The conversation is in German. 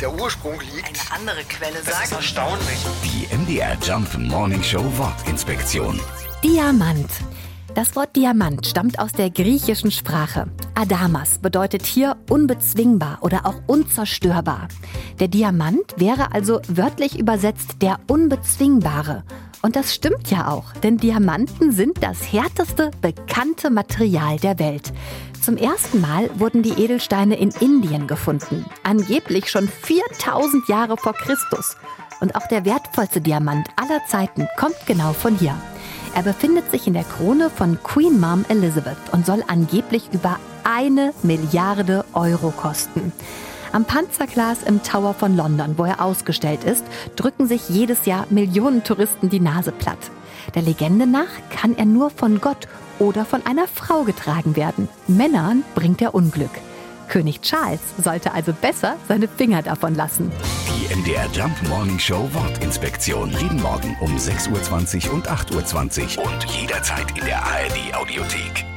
der Ursprung liegt. Eine andere Quelle Das ist sagt. erstaunlich. Die MDR Jump Morning Show Wortinspektion. Diamant. Das Wort Diamant stammt aus der griechischen Sprache. Adamas bedeutet hier unbezwingbar oder auch unzerstörbar. Der Diamant wäre also wörtlich übersetzt der Unbezwingbare. Und das stimmt ja auch, denn Diamanten sind das härteste bekannte Material der Welt. Zum ersten Mal wurden die Edelsteine in Indien gefunden, angeblich schon 4000 Jahre vor Christus. Und auch der wertvollste Diamant aller Zeiten kommt genau von hier. Er befindet sich in der Krone von Queen Mom Elizabeth und soll angeblich über eine Milliarde Euro kosten. Am Panzerglas im Tower von London, wo er ausgestellt ist, drücken sich jedes Jahr Millionen Touristen die Nase platt. Der Legende nach kann er nur von Gott oder von einer Frau getragen werden. Männern bringt er Unglück. König Charles sollte also besser seine Finger davon lassen. Die MDR Jump Morning Show Wortinspektion. Jeden Morgen um 6.20 Uhr und 8.20 Uhr und jederzeit in der ARD Audiothek.